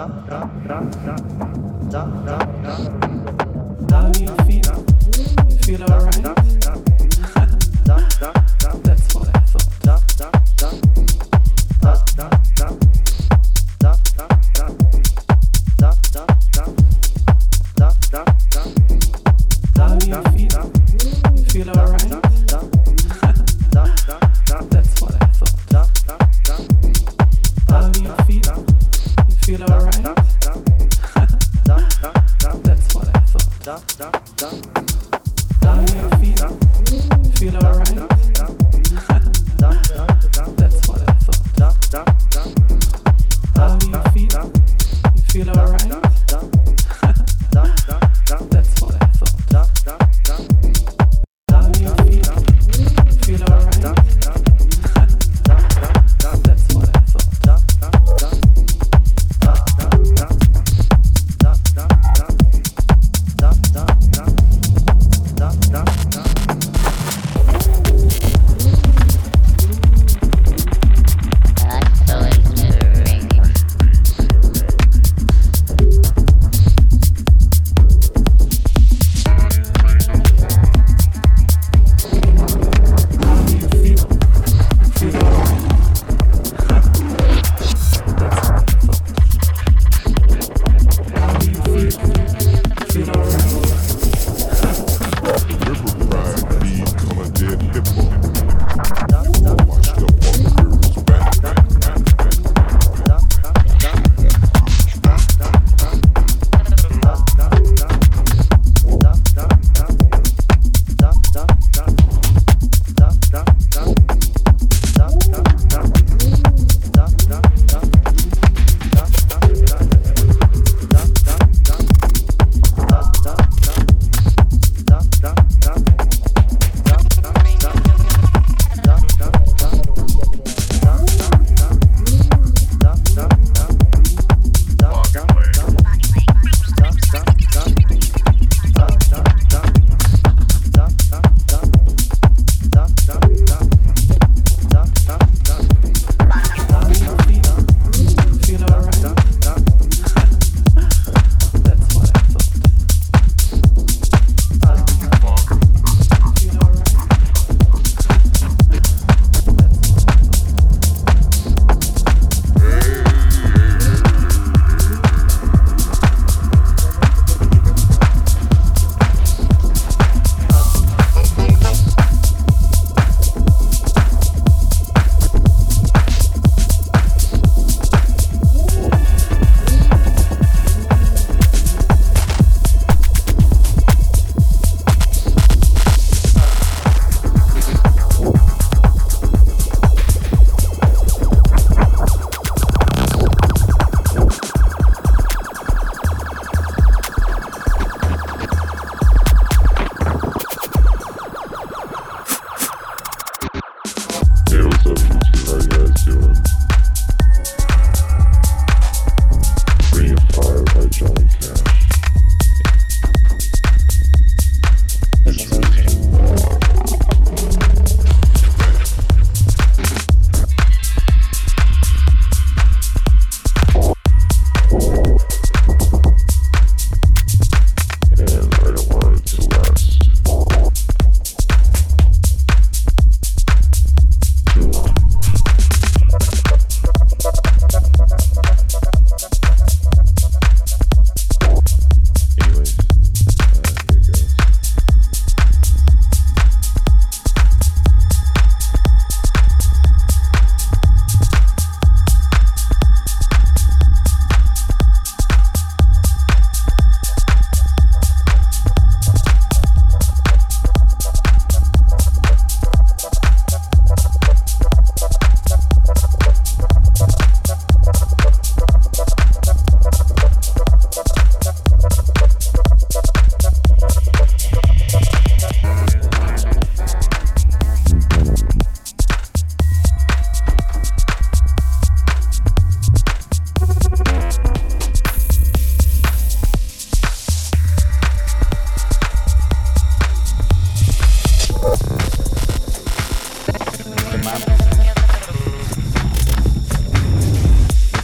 Down you feel? Feel alright? That's what I thought.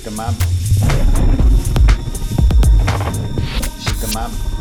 Shake 'em up. Shake 'em up.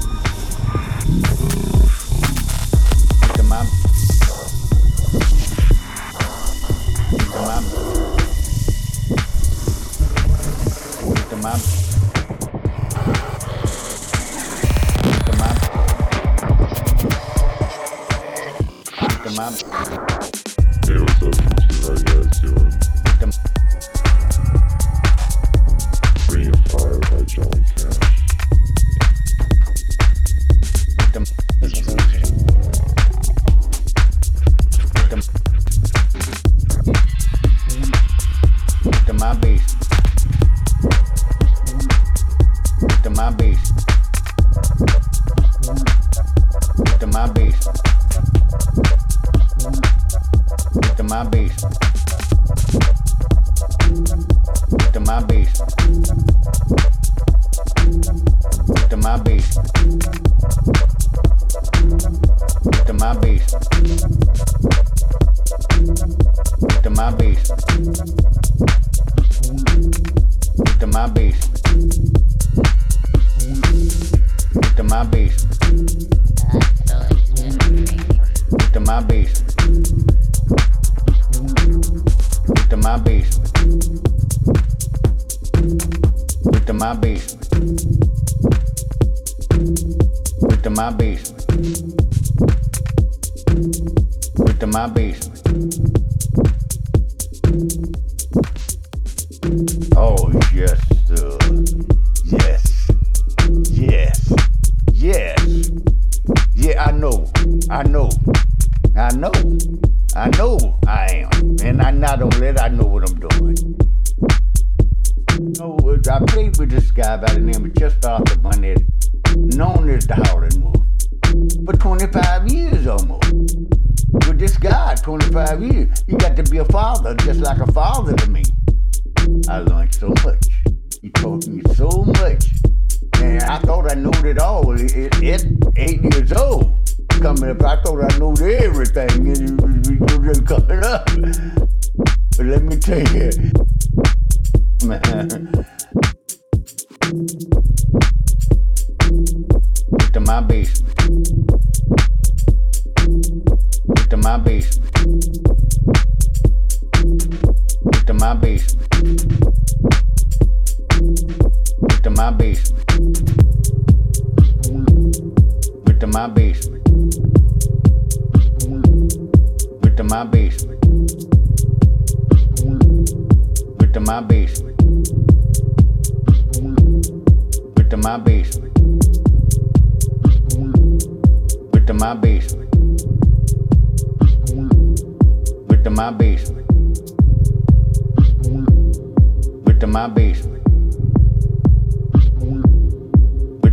to my basement.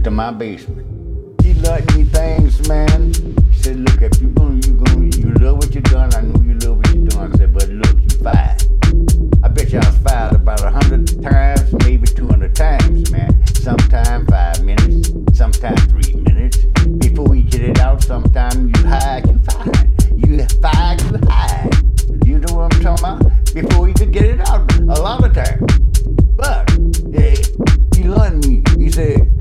to my basement. He loved me things, man. He said, look, if you're gonna, you gonna, you love what you're doing, I know you love what you're doing. I said, but look, you fired. I bet you I was fired about a hundred times, maybe 200 times, man. Sometime five minutes, sometime three minutes. Before we get it out, sometime you hide, you fired. You fired, you hide. You know what I'm talking about? Before you could get it out, a lot of times. But, yeah, he learned me. He said,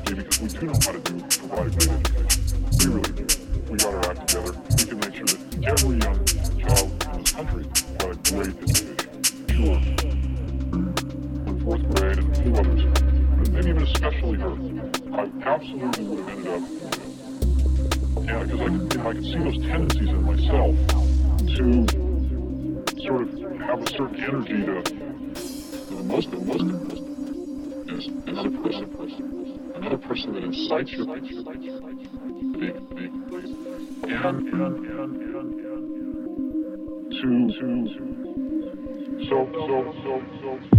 because we do know how to do provide. We really do. We got our act together. We can make sure that every young child in this country got a great education. Sure. Fourth grade and a few others, and maybe even especially her, I absolutely would have ended up. Yeah, because I you know, I could see those tendencies in myself to sort of have a certain energy to, to most, most, most, most, another person that incites your and, and, and, and to so so so so, so.